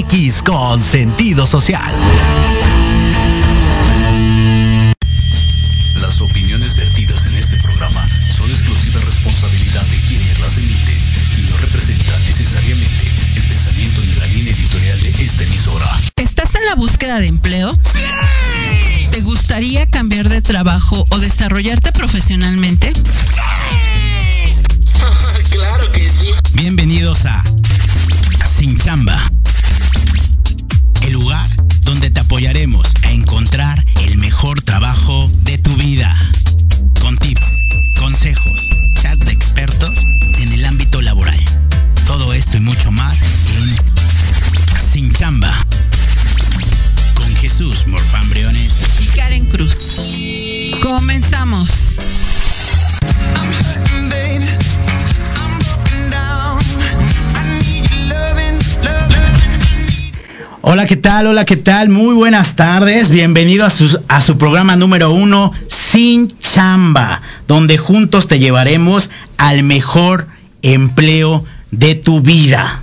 MX con sentido social. Las opiniones vertidas en este programa son exclusiva responsabilidad de quienes las emiten y no representan necesariamente el pensamiento ni la línea editorial de esta emisora. ¿Estás en la búsqueda de empleo? ¿Te gustaría cambiar de trabajo o desarrollarte profesionalmente? Hola, ¿qué tal? Hola, ¿qué tal? Muy buenas tardes. Bienvenido a su, a su programa número uno, Sin Chamba, donde juntos te llevaremos al mejor empleo de tu vida.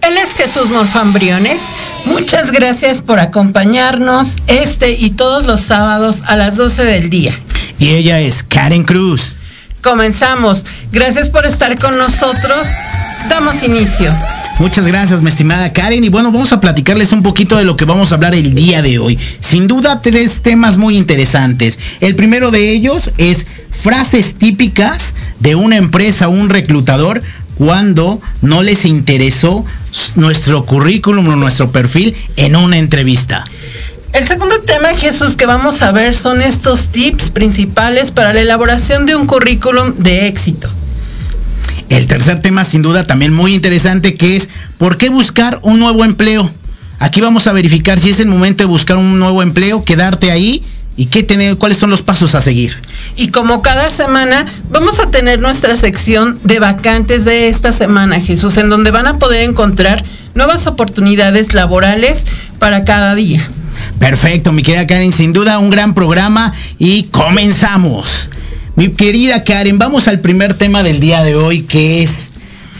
Él es Jesús Morfambriones. Muchas gracias por acompañarnos este y todos los sábados a las 12 del día. Y ella es Karen Cruz. Comenzamos. Gracias por estar con nosotros. Damos inicio. Muchas gracias, mi estimada Karen. Y bueno, vamos a platicarles un poquito de lo que vamos a hablar el día de hoy. Sin duda, tres temas muy interesantes. El primero de ellos es frases típicas de una empresa un reclutador cuando no les interesó nuestro currículum o nuestro perfil en una entrevista. El segundo tema, Jesús, que vamos a ver son estos tips principales para la elaboración de un currículum de éxito. El tercer tema, sin duda, también muy interesante, que es ¿por qué buscar un nuevo empleo? Aquí vamos a verificar si es el momento de buscar un nuevo empleo, quedarte ahí y qué tener, cuáles son los pasos a seguir. Y como cada semana, vamos a tener nuestra sección de vacantes de esta semana, Jesús, en donde van a poder encontrar nuevas oportunidades laborales para cada día. Perfecto, mi querida Karen, sin duda un gran programa y comenzamos. Mi querida Karen, vamos al primer tema del día de hoy que es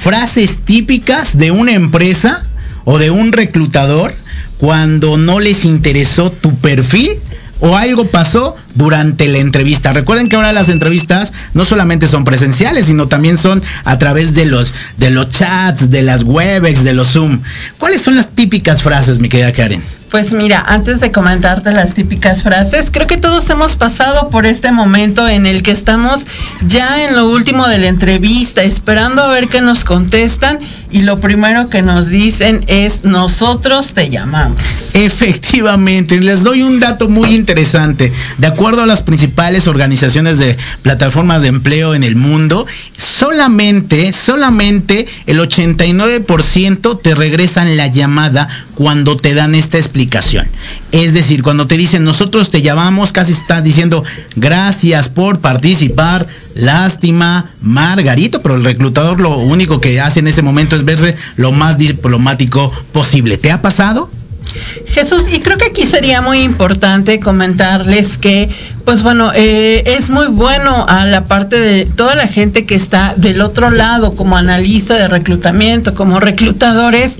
frases típicas de una empresa o de un reclutador cuando no les interesó tu perfil o algo pasó durante la entrevista. Recuerden que ahora las entrevistas no solamente son presenciales, sino también son a través de los de los chats, de las Webex, de los Zoom. ¿Cuáles son las típicas frases, mi querida Karen? Pues mira, antes de comentarte las típicas frases, creo que todos hemos pasado por este momento en el que estamos ya en lo último de la entrevista, esperando a ver qué nos contestan y lo primero que nos dicen es nosotros te llamamos. Efectivamente, les doy un dato muy interesante. De acuerdo a las principales organizaciones de plataformas de empleo en el mundo, solamente, solamente el 89% te regresan la llamada cuando te dan esta explicación. Es decir, cuando te dicen nosotros te llamamos, casi estás diciendo gracias por participar, lástima, Margarito, pero el reclutador lo único que hace en ese momento es verse lo más diplomático posible. ¿Te ha pasado? Jesús, y creo que aquí sería muy importante comentarles que, pues bueno, eh, es muy bueno a la parte de toda la gente que está del otro lado, como analista de reclutamiento, como reclutadores,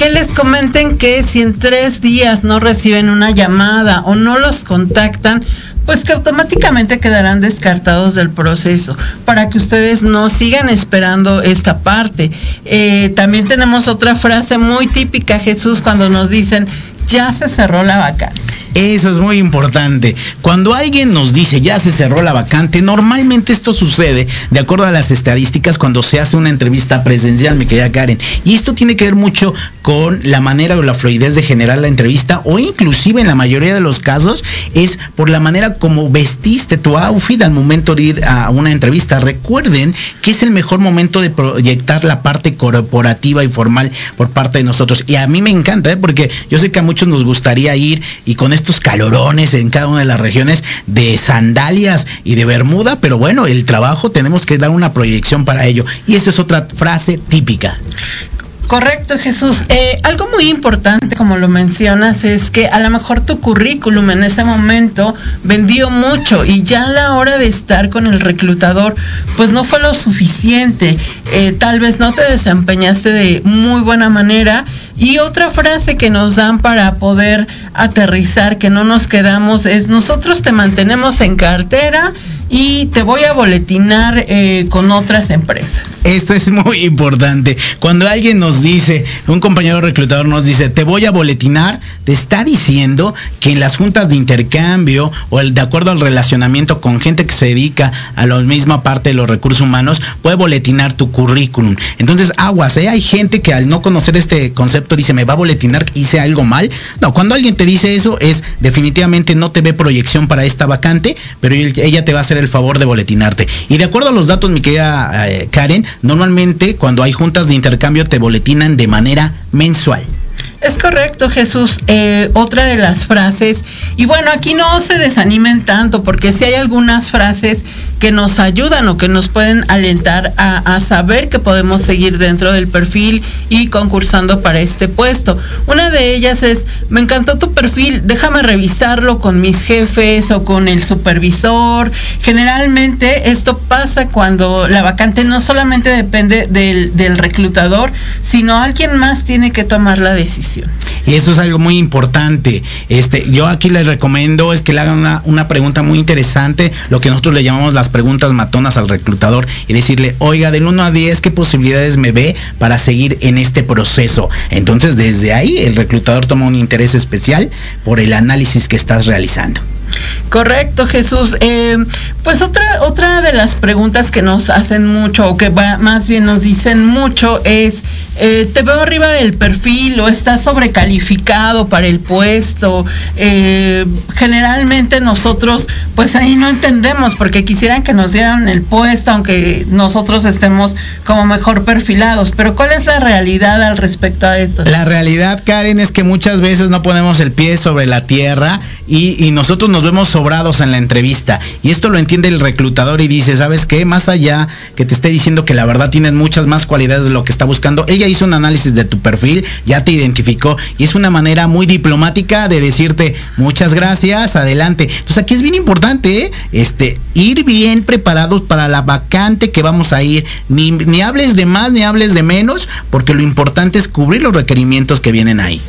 que les comenten que si en tres días no reciben una llamada o no los contactan, pues que automáticamente quedarán descartados del proceso para que ustedes no sigan esperando esta parte. Eh, también tenemos otra frase muy típica, Jesús, cuando nos dicen, ya se cerró la vacante. Eso es muy importante. Cuando alguien nos dice ya se cerró la vacante, normalmente esto sucede de acuerdo a las estadísticas cuando se hace una entrevista presencial, mi querida Karen. Y esto tiene que ver mucho con la manera o la fluidez de generar la entrevista o inclusive en la mayoría de los casos es por la manera como vestiste tu outfit al momento de ir a una entrevista. Recuerden que es el mejor momento de proyectar la parte corporativa y formal por parte de nosotros. Y a mí me encanta, ¿eh? porque yo sé que a muchos nos gustaría ir y con estos calorones en cada una de las regiones de sandalias y de bermuda, pero bueno, el trabajo tenemos que dar una proyección para ello. Y esa es otra frase típica. Correcto, Jesús. Eh, algo muy importante, como lo mencionas, es que a lo mejor tu currículum en ese momento vendió mucho y ya a la hora de estar con el reclutador, pues no fue lo suficiente. Eh, tal vez no te desempeñaste de muy buena manera. Y otra frase que nos dan para poder aterrizar, que no nos quedamos, es nosotros te mantenemos en cartera y te voy a boletinar eh, con otras empresas. Esto es muy importante. Cuando alguien nos dice, un compañero reclutador nos dice, te voy a boletinar, te está diciendo que en las juntas de intercambio o de acuerdo al relacionamiento con gente que se dedica a la misma parte de los recursos humanos, puede boletinar tu currículum. Entonces, aguas, ¿eh? hay gente que al no conocer este concepto dice, me va a boletinar, hice algo mal. No, cuando alguien te dice eso es definitivamente no te ve proyección para esta vacante, pero ella te va a hacer el favor de boletinarte. Y de acuerdo a los datos, mi querida eh, Karen, normalmente cuando hay juntas de intercambio te boletinan de manera mensual. Es correcto, Jesús. Eh, otra de las frases, y bueno, aquí no se desanimen tanto, porque si hay algunas frases que nos ayudan o que nos pueden alentar a, saber que podemos seguir dentro del perfil y concursando para este puesto. Una de ellas es, me encantó tu perfil, déjame revisarlo con mis jefes o con el supervisor. Generalmente esto pasa cuando la vacante no solamente depende del, del reclutador, sino alguien más tiene que tomar la decisión. Y esto es algo muy importante. Este, yo aquí les recomiendo es que le hagan una, una pregunta muy interesante, lo que nosotros le llamamos las preguntas matonas al reclutador y decirle, oiga, del 1 a 10, ¿qué posibilidades me ve para seguir en este proceso? Entonces, desde ahí, el reclutador toma un interés especial por el análisis que estás realizando. Correcto, Jesús. Eh, pues otra, otra de las preguntas que nos hacen mucho, o que más bien nos dicen mucho, es, eh, te veo arriba del perfil o estás sobrecalificado para el puesto. Eh, generalmente nosotros, pues ahí no entendemos, porque quisieran que nos dieran el puesto, aunque nosotros estemos como mejor perfilados. Pero ¿cuál es la realidad al respecto a esto? La realidad, Karen, es que muchas veces no ponemos el pie sobre la tierra y, y nosotros nos vemos sobrados en la entrevista. Y esto lo entiende el reclutador y dice, ¿sabes qué? Más allá que te esté diciendo que la verdad tienes muchas más cualidades de lo que está buscando, ella hizo un análisis de tu perfil, ya te identificó y es una manera muy diplomática de decirte muchas gracias, adelante. Entonces aquí es bien importante, ¿eh? este, ir bien preparados para la vacante que vamos a ir. Ni, ni hables de más ni hables de menos, porque lo importante es cubrir los requerimientos que vienen ahí.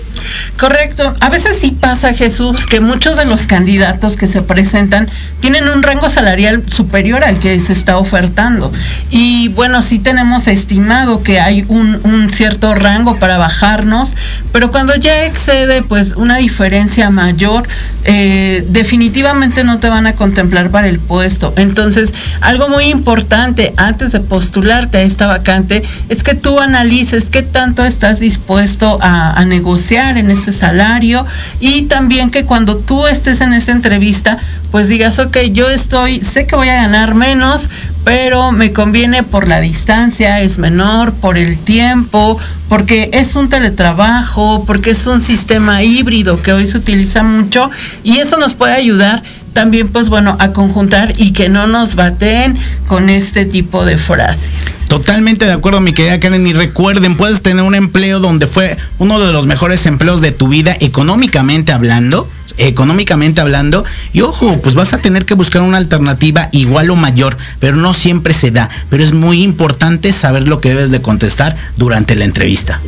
Correcto. A veces sí pasa, Jesús, que muchos de los candidatos que se presentan tienen un rango salarial superior al que se está ofertando. Y bueno, sí tenemos estimado que hay un, cierto rango para bajarnos, pero cuando ya excede pues una diferencia mayor, eh, definitivamente no te van a contemplar para el puesto. Entonces, algo muy importante antes de postularte a esta vacante es que tú analices qué tanto estás dispuesto a, negociar en este salario y también que cuando tú estés en esta entrevista, pues digas, ok, yo estoy, sé que voy a ganar menos, pero me conviene por la distancia, es menor, por el tiempo, porque es un teletrabajo, porque es un sistema híbrido que hoy se utiliza mucho y eso nos puede ayudar también pues bueno a conjuntar y que no nos baten con este tipo de frases. Totalmente de acuerdo, mi querida Karen. Y recuerden, puedes tener un empleo donde fue uno de los mejores empleos de tu vida, económicamente hablando económicamente hablando. Y ojo, pues vas a tener que buscar una alternativa igual o mayor, pero no siempre se da. Pero es muy importante saber lo que debes de contestar durante la entrevista.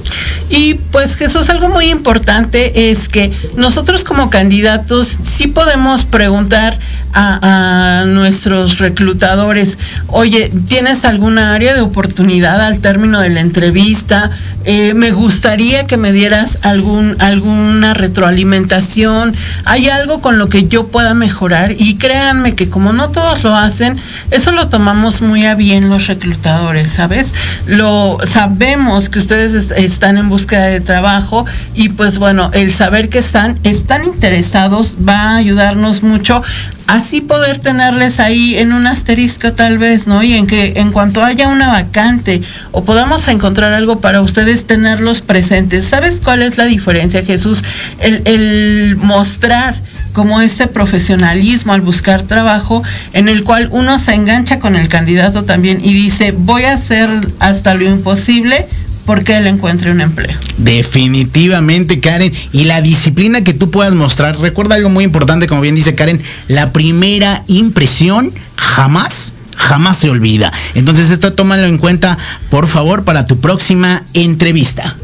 Y pues Jesús, algo muy importante es que nosotros como candidatos sí podemos preguntar a, nuestros reclutadores, oye, ¿tienes alguna área de oportunidad al término de la entrevista? Eh, me gustaría que me dieras algún, alguna retroalimentación, hay algo con lo que yo pueda mejorar y créanme que como no todos lo hacen, eso lo tomamos muy a bien los reclutadores, ¿sabes? Lo sabemos que ustedes están en búsqueda de trabajo y pues bueno, el saber que están, están interesados va a ayudarnos mucho así poder tenerles ahí en un asterisco tal vez, ¿no? Y en que en cuanto haya una vacante o podamos encontrar algo para ustedes tenerlos presentes. ¿Sabes cuál es la diferencia, Jesús? El, mostrar como este profesionalismo al buscar trabajo en el cual uno se engancha con el candidato también y dice voy a hacer hasta lo imposible porque él encuentre un empleo. Definitivamente, Karen. Y la disciplina que tú puedas mostrar. Recuerda algo muy importante, como bien dice Karen, la primera impresión jamás jamás se olvida. Entonces esto tómalo en cuenta, por favor, para tu próxima entrevista.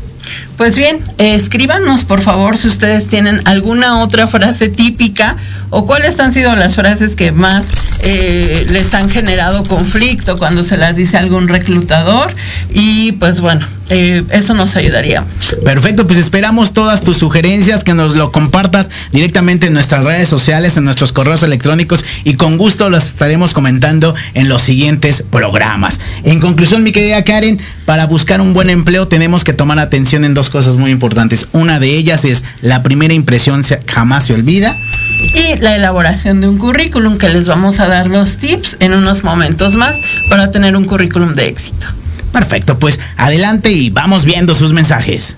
Pues bien, escríbanos por favor si ustedes tienen alguna otra frase típica o cuáles han sido las frases que más eh, les han generado conflicto cuando se las dice algún reclutador y pues bueno, eh, eso nos ayudaría. Perfecto, pues esperamos todas tus sugerencias, que nos lo compartas directamente en nuestras redes sociales, en nuestros correos electrónicos y con gusto las estaremos comentando en los siguientes programas. En conclusión, mi querida Karen, para buscar un buen empleo tenemos que tomar atención en dos cosas muy importantes. Una de ellas es la primera impresión jamás se olvida. Y la elaboración de un currículum, que les vamos a dar los tips en unos momentos más para tener un currículum de éxito. Perfecto, pues adelante y vamos viendo sus mensajes.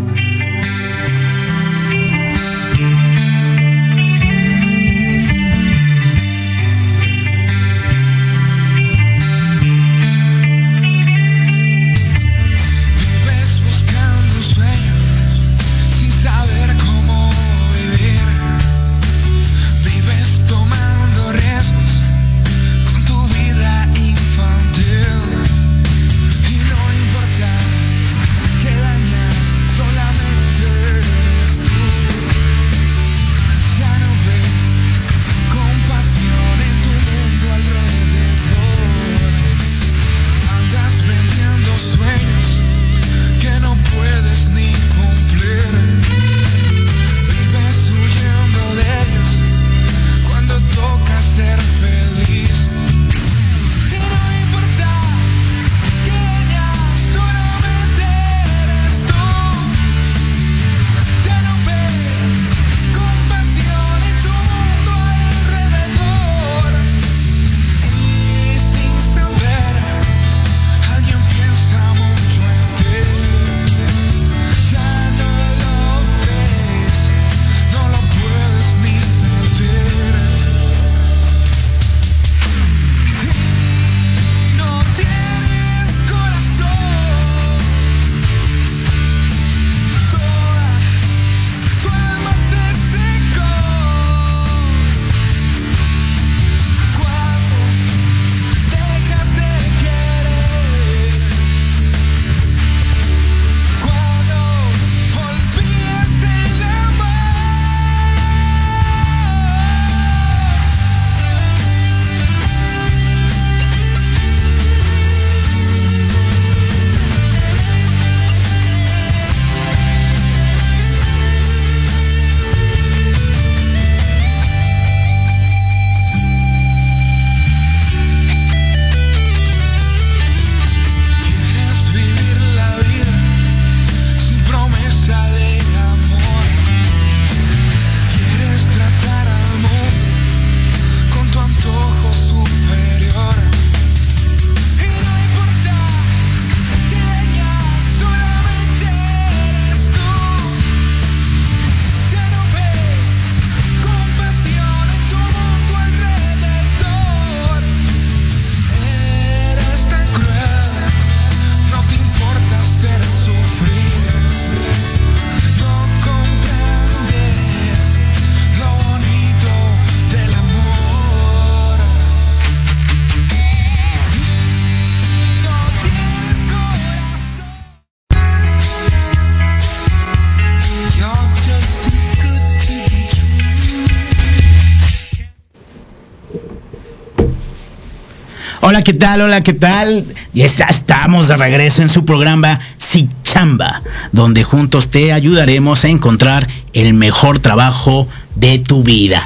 Hola, ¿qué tal? Hola, ¿qué tal? Ya estamos de regreso en su programa Si Chamba, donde juntos te ayudaremos a encontrar el mejor trabajo de tu vida.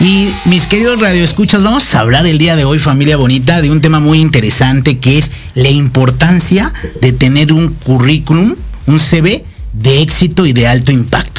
Y mis queridos radioescuchas, vamos a hablar el día de hoy, familia bonita, de un tema muy interesante que es la importancia de tener un currículum, un CV de éxito y de alto impacto.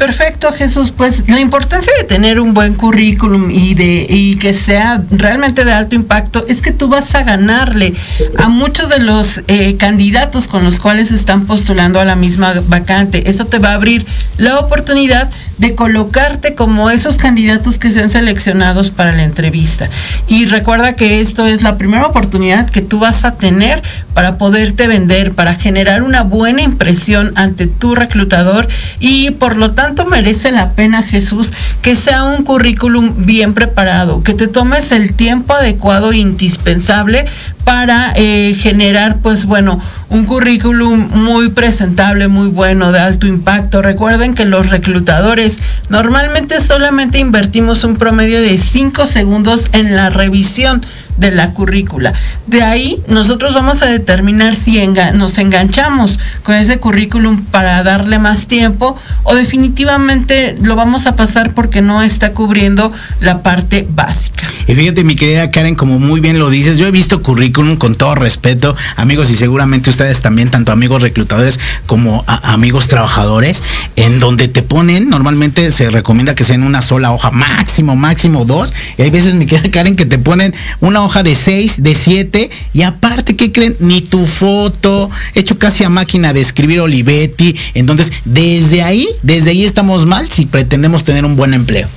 Perfecto, Jesús. Pues la importancia de tener un buen currículum y de y que sea realmente de alto impacto es que tú vas a ganarle a muchos de los eh, candidatos con los cuales están postulando a la misma vacante. Eso te va a abrir la oportunidad de colocarte como esos candidatos que sean seleccionados para la entrevista. Y recuerda que esto es la primera oportunidad que tú vas a tener para poderte vender, para generar una buena impresión ante tu reclutador y por lo tanto merece la pena Jesús que sea un currículum bien preparado, que te tomes el tiempo adecuado e indispensable para eh, generar, pues bueno, un currículum muy presentable, muy bueno, de alto impacto. Recuerden que los reclutadores normalmente solamente invertimos un promedio de 5 segundos en la revisión de la currícula. De ahí nosotros vamos a determinar si nos enganchamos con ese currículum para darle más tiempo o definitivamente lo vamos a pasar porque no está cubriendo la parte básica. Y fíjate mi querida Karen, como muy bien lo dices, yo he visto currículum con todo respeto, amigos y seguramente ustedes también, tanto amigos reclutadores como amigos trabajadores, en donde te ponen, normalmente se recomienda que sea en una sola hoja, máximo, máximo dos, y hay veces mi querida Karen que te ponen una hoja de 6, de 7 y aparte, ¿qué creen? Ni tu foto, hecho casi a máquina de escribir Olivetti. Entonces, desde ahí, desde ahí estamos mal si pretendemos tener un buen empleo.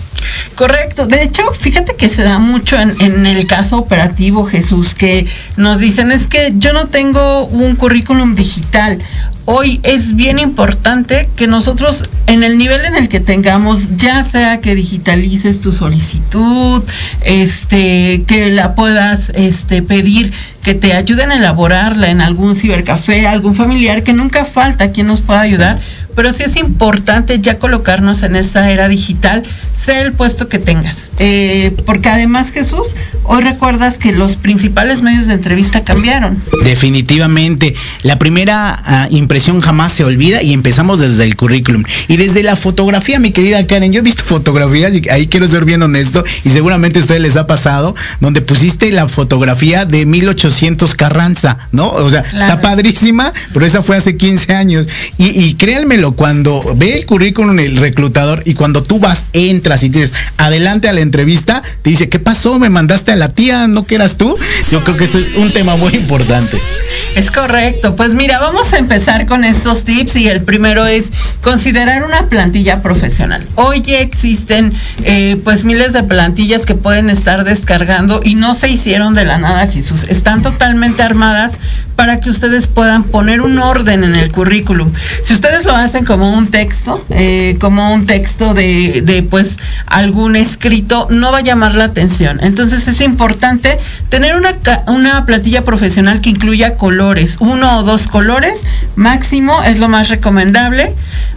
Correcto. De hecho, fíjate que se da mucho en, el caso operativo, Jesús, que nos dicen es que yo no tengo un currículum digital hoy es bien importante que nosotros en el nivel en el que tengamos, ya sea que digitalices tu solicitud, este, que la puedas este, pedir, que te ayuden a elaborarla en algún cibercafé, algún familiar, que nunca falta quien nos pueda ayudar pero sí es importante ya colocarnos en esa era digital, sea el puesto que tengas. Eh, porque además, Jesús, hoy recuerdas que los principales medios de entrevista cambiaron. Definitivamente. La primera ah, impresión jamás se olvida y empezamos desde el currículum. Y desde la fotografía, mi querida Karen, yo he visto fotografías y ahí quiero ser bien honesto y seguramente a ustedes les ha pasado, donde pusiste la fotografía de 1800 Carranza, ¿no? O sea, está padrísima, pero esa fue hace 15 años. Y, y créanme cuando ve el currículum el reclutador y cuando tú vas, entras y dices, adelante a la entrevista, te dice, ¿qué pasó? ¿Me mandaste a la tía? ¿No que eras tú? Yo creo que eso es un tema muy importante. Es correcto. Pues mira, vamos a empezar con estos tips y el primero es considerar una plantilla profesional. Hoy ya existen eh, pues miles de plantillas que pueden estar descargando y no se hicieron de la nada, Jesús. Están totalmente armadas para que ustedes puedan poner un orden en el currículum. Si ustedes lo hacen como un texto, eh, como un texto de, de, pues algún escrito, no va a llamar la atención. Entonces es importante tener una, una plantilla profesional que incluya colores, uno o dos colores máximo es lo más recomendable.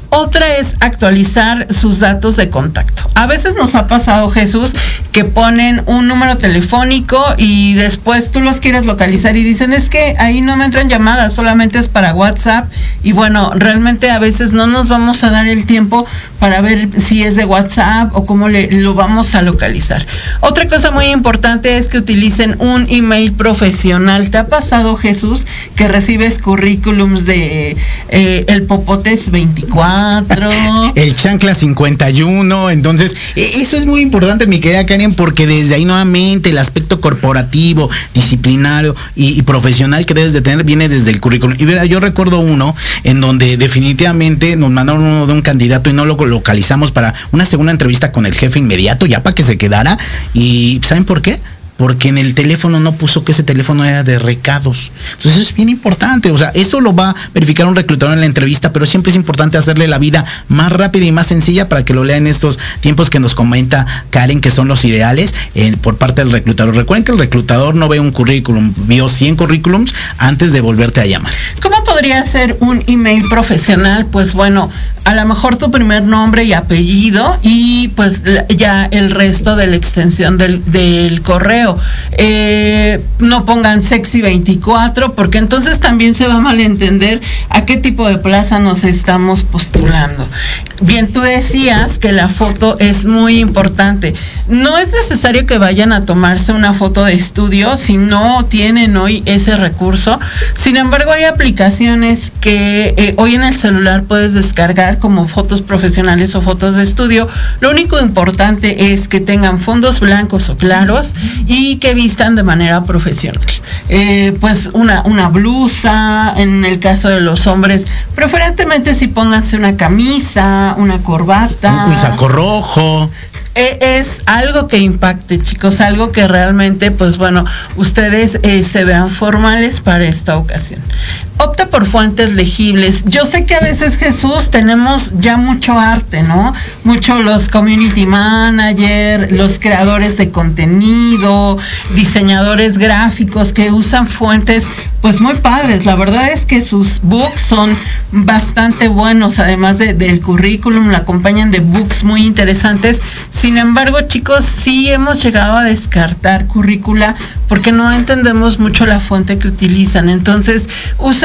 Otra es actualizar sus datos de contacto. A veces nos ha pasado, Jesús, que ponen un número telefónico y después tú los quieres localizar y dicen, es que ahí no me entran llamadas, solamente es para WhatsApp. Y bueno, realmente a veces no nos vamos a dar el tiempo para ver si es de WhatsApp o cómo le, lo vamos a localizar. Otra cosa muy importante es que utilicen un email profesional. ¿Te ha pasado, Jesús, que recibes currículums de eh, el Popotes 24? el Chancla 51. Entonces, e, eso es muy importante, mi querida Porque desde ahí nuevamente el aspecto corporativo, disciplinario y, profesional que debes de tener viene desde el currículum. Y mira, yo recuerdo uno en donde definitivamente nos mandaron uno de un candidato y no lo localizamos para una segunda entrevista con el jefe inmediato, ya para que se quedara. ¿Y saben por qué? Porque en el teléfono no puso que ese teléfono era de recados. Entonces es bien importante, o sea, eso lo va a verificar un reclutador en la entrevista, pero siempre es importante hacerle la vida más rápida y más sencilla para que lo lea en estos tiempos que nos comenta Karen, que son los ideales eh, por parte del reclutador. Recuerden que el reclutador no ve un currículum, vio 100 currículums antes de volverte a llamar. ¿Cómo podría ser un email profesional? Pues bueno, a lo mejor tu primer nombre y apellido y pues ya el resto de la extensión del, correo. Eh, no pongan sexy 24 porque entonces también se va a malentender a qué tipo de plaza nos estamos postulando. Bien, tú decías que la foto es muy importante. No es necesario que vayan a tomarse una foto de estudio si no tienen hoy ese recurso. Sin embargo, hay aplicaciones que eh, hoy en el celular puedes descargar como fotos profesionales o fotos de estudio. Lo único importante es que tengan fondos blancos o claros y que vistan de manera profesional. Eh, pues una, una blusa, en el caso de los hombres, preferentemente si pónganse una camisa, una corbata. Un saco rojo. E, es algo que impacte, chicos, algo que realmente, pues bueno, ustedes eh, se vean formales para esta ocasión. Opta por fuentes legibles. Yo sé que a veces Jesús tenemos ya mucho arte, ¿no? Mucho los community manager, los creadores de contenido, diseñadores gráficos que usan fuentes pues muy padres. La verdad es que sus books son bastante buenos, además del currículum, la acompañan de books muy interesantes. Sin embargo, chicos, sí hemos llegado a descartar currícula porque no entendemos mucho la fuente que utilizan. Entonces,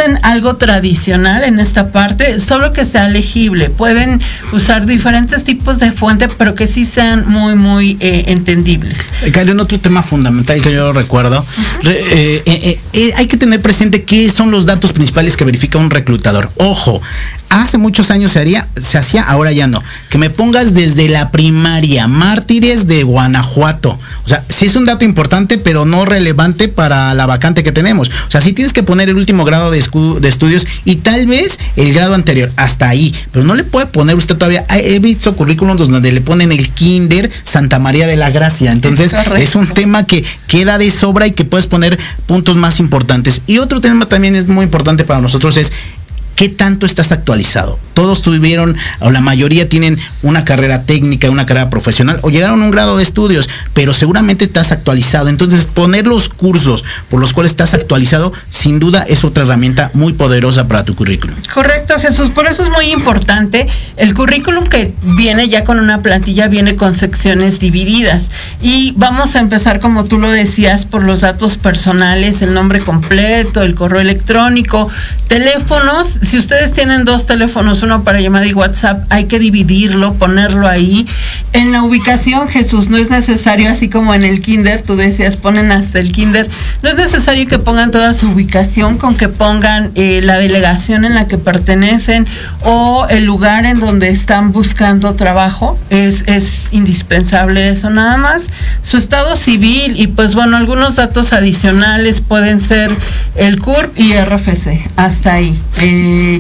usen algo tradicional en esta parte, solo que sea legible. Pueden usar diferentes tipos de fuente, pero que sí sean muy, muy eh, entendibles. Hay otro tema fundamental que yo recuerdo. Eh, eh, hay que tener presente qué son los datos principales que verifica un reclutador. Ojo, hace muchos años se haría, se hacía, ahora ya no. Que me pongas desde la primaria, mártires de Guanajuato. O sea, sí es un dato importante, pero no relevante para la vacante que tenemos. O sea, sí tienes que poner el último grado de, estudios y tal vez el grado anterior, hasta ahí. Pero no le puede poner usted todavía. He visto currículums donde le ponen el Kinder Santa María de la Gracia. Entonces, es, un tema que queda de sobra y que puedes poner puntos más importantes. Y otro tema también es muy importante para nosotros es ¿qué tanto estás actualizado? Todos tuvieron, o la mayoría tienen una carrera técnica, una carrera profesional, o llegaron a un grado de estudios, pero seguramente estás actualizado. Entonces, poner los cursos por los cuales estás actualizado, sin duda es otra herramienta muy poderosa para tu currículum. Correcto, Jesús. Por eso es muy importante. El currículum que viene ya con una plantilla, viene con secciones divididas. Y vamos a empezar, como tú lo decías, por los datos personales, el nombre completo, el correo electrónico, teléfonos si ustedes tienen dos teléfonos, uno para llamada y WhatsApp, hay que dividirlo, ponerlo ahí. En la ubicación, Jesús, no es necesario, así como en el kinder, tú decías, ponen hasta el kinder, no es necesario que pongan toda su ubicación, con que pongan eh, la delegación en la que pertenecen o el lugar en donde están buscando trabajo. Es, es indispensable eso nada más. Su estado civil y pues bueno, algunos datos adicionales pueden ser el CURP y RFC, hasta ahí.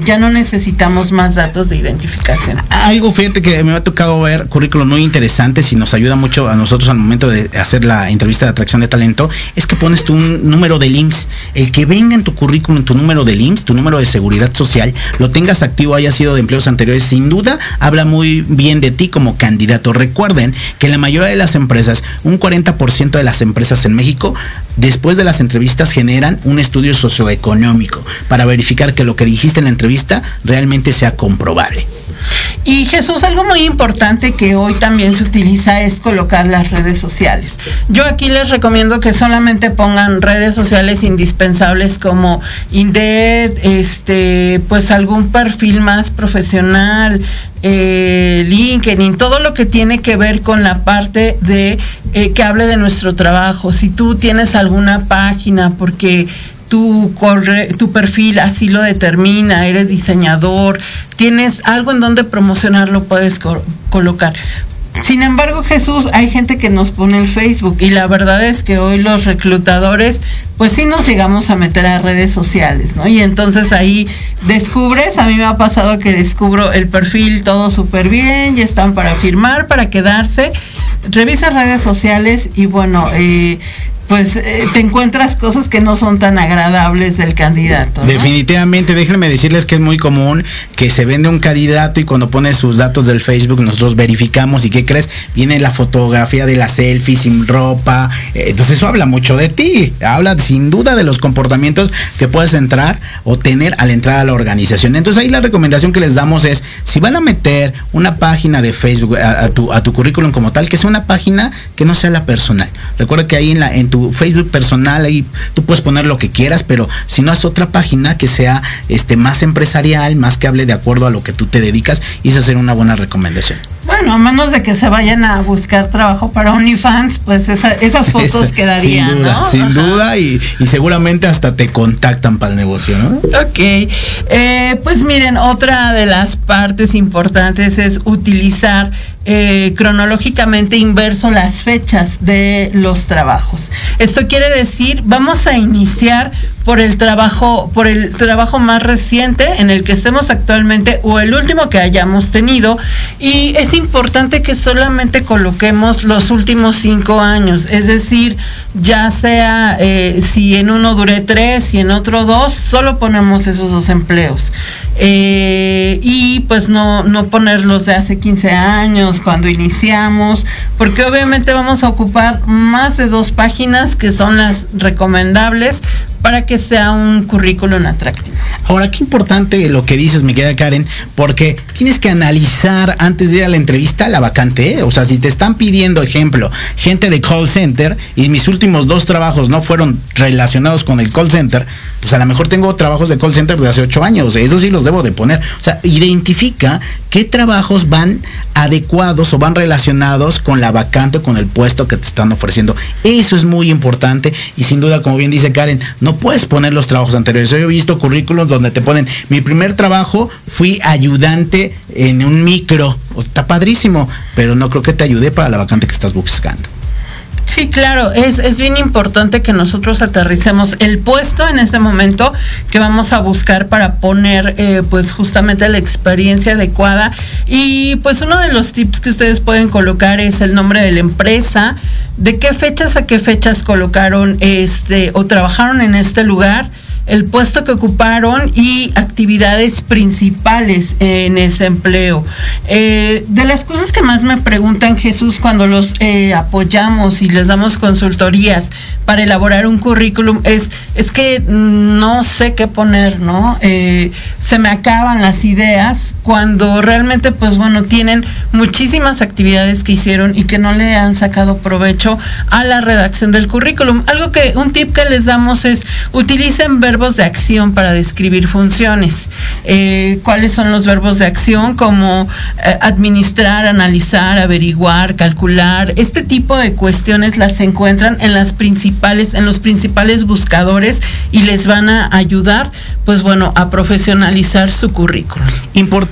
Ya no necesitamos más datos de identificación. Algo, fíjate que me ha tocado ver currículos muy interesantes y nos ayuda mucho a nosotros al momento de hacer la entrevista de atracción de talento, es que pones tu número de IMSS. El que venga en tu currículum tu número de IMSS, tu número de seguridad social, lo tengas activo, haya sido de empleos anteriores, sin duda habla muy bien de ti como candidato. Recuerden que la mayoría de las empresas, un 40% de las empresas en México, después de las entrevistas generan un estudio socioeconómico para verificar que lo que dijiste en la entrevista realmente sea comprobable. Y Jesús, algo muy importante que hoy también se utiliza es colocar las redes sociales. Yo aquí les recomiendo que solamente pongan redes sociales indispensables como Indeed, este, pues algún perfil más profesional, eh, LinkedIn, todo lo que tiene que ver con la parte de eh, que hable de nuestro trabajo. Si tú tienes alguna página, porque tu, tu perfil así lo determina, eres diseñador, tienes algo en donde promocionarlo, puedes colocar. Sin embargo, Jesús, hay gente que nos pone el Facebook y la verdad es que hoy los reclutadores, pues sí nos llegamos a meter a redes sociales, ¿no? Y entonces ahí descubres, a mí me ha pasado que descubro el perfil todo súper bien, ya están para firmar, para quedarse, revisa redes sociales y bueno, eh, pues eh, te encuentras cosas que no son tan agradables del candidato. Definitivamente, déjenme decirles que es muy común que se vende un candidato y cuando pone sus datos del Facebook nosotros verificamos y qué crees, viene la fotografía de la selfie sin ropa, eh, entonces eso habla mucho de ti, habla sin duda de los comportamientos que puedes entrar o tener al entrar a la organización. Entonces ahí la recomendación que les damos es, si van a meter una página de Facebook a, tu, a tu currículum como tal, que sea una página que no sea la personal. Recuerda que ahí en, la, en tu Facebook personal, ahí tú puedes poner lo que quieras, pero si no es otra página que sea este, más empresarial, más que hable de acuerdo a lo que tú te dedicas, y esa sería una buena recomendación. Bueno, a menos de que se vayan a buscar trabajo para OnlyFans, pues esas fotos quedarían, sin duda, ¿no? Sin duda, y, seguramente hasta te contactan para el negocio, ¿no? Ok, eh, pues miren, otra de las partes importantes es utilizar eh, cronológicamente inverso las fechas de los trabajos. Esto quiere decir, vamos a iniciar por el trabajo, por el trabajo más reciente en el que estemos actualmente o el último que hayamos tenido. Y es importante que solamente coloquemos los últimos cinco años. Es decir, ya sea eh, si en uno duré tres y en otro dos, solo ponemos esos dos empleos. Eh, y pues no, no ponerlos de hace 15 años cuando iniciamos, porque obviamente vamos a ocupar más de dos páginas que son las recomendables para que sea un currículum atractivo. Ahora, qué importante lo que dices, me queda Karen, porque tienes que analizar antes de ir a la entrevista la vacante. ¿eh? O sea, si te están pidiendo, ejemplo, gente de call center y mis últimos dos trabajos no fueron relacionados con el call center, pues a lo mejor tengo trabajos de call center de hace ocho años, eso sí los debo de poner. O sea, identifica qué trabajos van adecuados o van relacionados con la vacante o con el puesto que te están ofreciendo. Eso es muy importante y sin duda, como bien dice Karen, no puedes poner los trabajos anteriores. Yo he visto currículos donde te ponen, mi primer trabajo fui ayudante en un micro. Está padrísimo, pero no creo que te ayude para la vacante que estás buscando. Sí, claro, es, es, bien importante que nosotros aterricemos el puesto en ese momento que vamos a buscar para poner eh, pues justamente la experiencia adecuada. Y pues uno de los tips que ustedes pueden colocar es el nombre de la empresa, de qué fechas a qué fechas colocaron este o trabajaron en este lugar el puesto que ocuparon y actividades principales en ese empleo. Eh, de las cosas que más me preguntan Jesús cuando los eh, apoyamos y les damos consultorías para elaborar un currículum es, es que no sé qué poner, ¿no? Eh, se me acaban las ideas cuando realmente, pues bueno, tienen muchísimas actividades que hicieron y que no le han sacado provecho a la redacción del currículum. Algo que, un tip que les damos es utilicen verbos de acción para describir funciones. Eh, ¿Cuáles son los verbos de acción? Como eh, administrar, analizar, averiguar, calcular. Este tipo de cuestiones las encuentran en las principales, en los principales buscadores y les van a ayudar, pues bueno, a profesionalizar su currículum.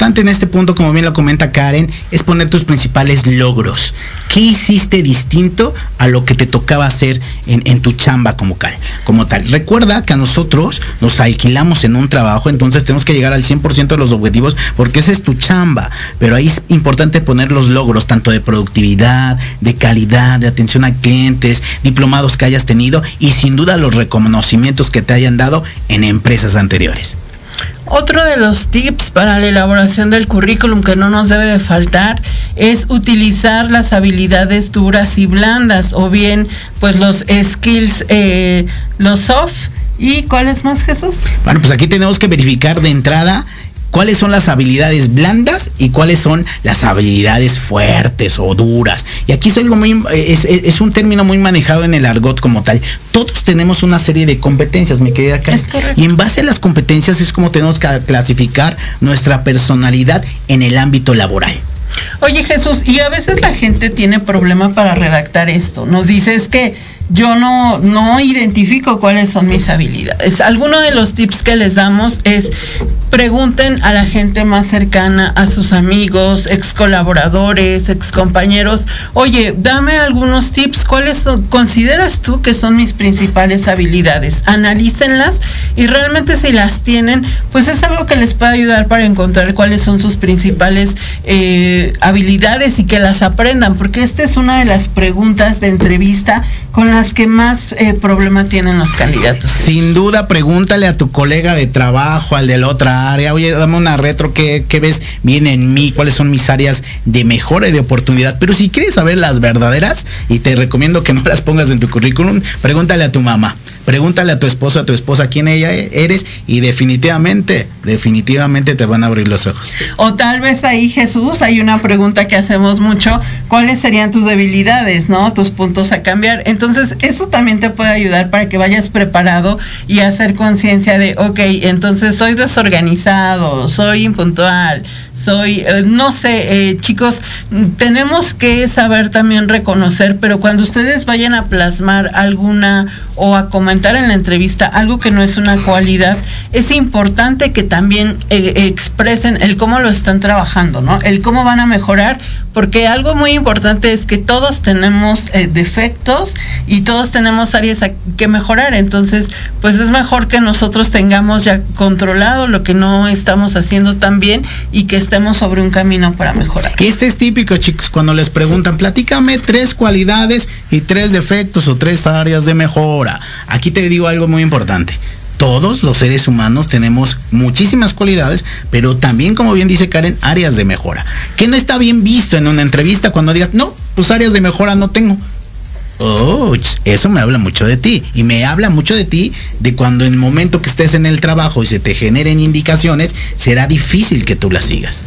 En este punto, como bien lo comenta Karen, es poner tus principales logros. ¿Qué hiciste distinto a lo que te tocaba hacer en, tu chamba como, como tal? Recuerda que a nosotros nos alquilamos en un trabajo, entonces tenemos que llegar al 100% de los objetivos porque esa es tu chamba. Pero ahí es importante poner los logros, tanto de productividad, de calidad, de atención a clientes, diplomados que hayas tenido y sin duda los reconocimientos que te hayan dado en empresas anteriores. Otro de los tips para la elaboración del currículum que no nos debe de faltar es utilizar las habilidades duras y blandas o bien pues los skills, eh, los soft ¿Y cuáles más, Jesús? Bueno, pues aquí tenemos que verificar de entrada cuáles son las habilidades blandas y cuáles son las habilidades fuertes o duras. Y aquí es, algo muy, es, un término muy manejado en el argot como tal. Todos tenemos una serie de competencias, mi querida Karen. Y en base a las competencias es como tenemos que clasificar nuestra personalidad en el ámbito laboral. Oye Jesús, y a veces la gente tiene problema para redactar esto. Nos dice es que yo no, no identifico cuáles son mis habilidades. Alguno de los tips que les damos es pregunten a la gente más cercana, a sus amigos, ex colaboradores, ex compañeros, oye, dame algunos tips, ¿cuáles consideras tú que son mis principales habilidades? Analícenlas y realmente si las tienen, pues es algo que les puede ayudar para encontrar cuáles son sus principales eh, habilidades y que las aprendan, porque esta es una de las preguntas de entrevista con las que más eh, problema tienen los candidatos. Sin duda, pregúntale a tu colega de trabajo, al de la otra área, oye, dame una retro, ¿qué, qué ves bien en mí? ¿Cuáles son mis áreas de mejora y de oportunidad? Pero si quieres saber las verdaderas, y te recomiendo que no las pongas en tu currículum, pregúntale a tu mamá. Pregúntale a tu esposo, a tu esposa quién ella eres y definitivamente, definitivamente te van a abrir los ojos. O tal vez ahí Jesús, hay una pregunta que hacemos mucho, ¿cuáles serían tus debilidades, no? Tus puntos a cambiar. Entonces, eso también te puede ayudar para que vayas preparado y hacer conciencia de, ok, entonces soy desorganizado, soy impuntual, soy, eh, no sé, eh, chicos, tenemos que saber también reconocer, pero cuando ustedes vayan a plasmar alguna o a comentar en la entrevista algo que no es una cualidad, es importante que también eh, expresen el cómo lo están trabajando, ¿no? El cómo van a mejorar, porque algo muy importante es que todos tenemos defectos y todos tenemos áreas que mejorar, entonces, pues es mejor que nosotros tengamos ya controlado lo que no estamos haciendo tan bien y que estemos sobre un camino para mejorar. Este es típico, chicos, cuando les preguntan, platícame tres cualidades y tres defectos o tres áreas de mejora. Aquí te digo algo muy importante todos los seres humanos tenemos muchísimas cualidades, pero también, como bien dice Karen, áreas de mejora. Que no está bien visto en una entrevista cuando digas, no, pues áreas de mejora no tengo. Oh, eso me habla mucho de ti. Y me habla mucho de ti de cuando en el momento que estés en el trabajo y se te generen indicaciones, será difícil que tú las sigas.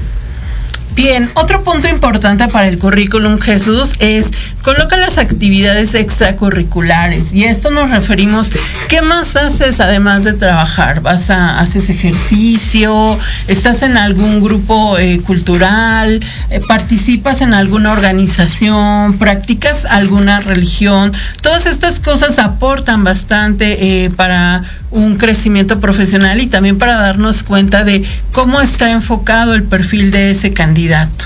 Bien, otro punto importante para el currículum Jesús es coloca las actividades extracurriculares y a esto nos referimos, ¿qué más haces además de trabajar? ¿Vas a haces ejercicio? ¿Estás en algún grupo eh, cultural? Eh, ¿Participas en alguna organización? ¿Practicas alguna religión? Todas estas cosas aportan bastante eh, para un crecimiento profesional y también para darnos cuenta de cómo está enfocado el perfil de ese candidato.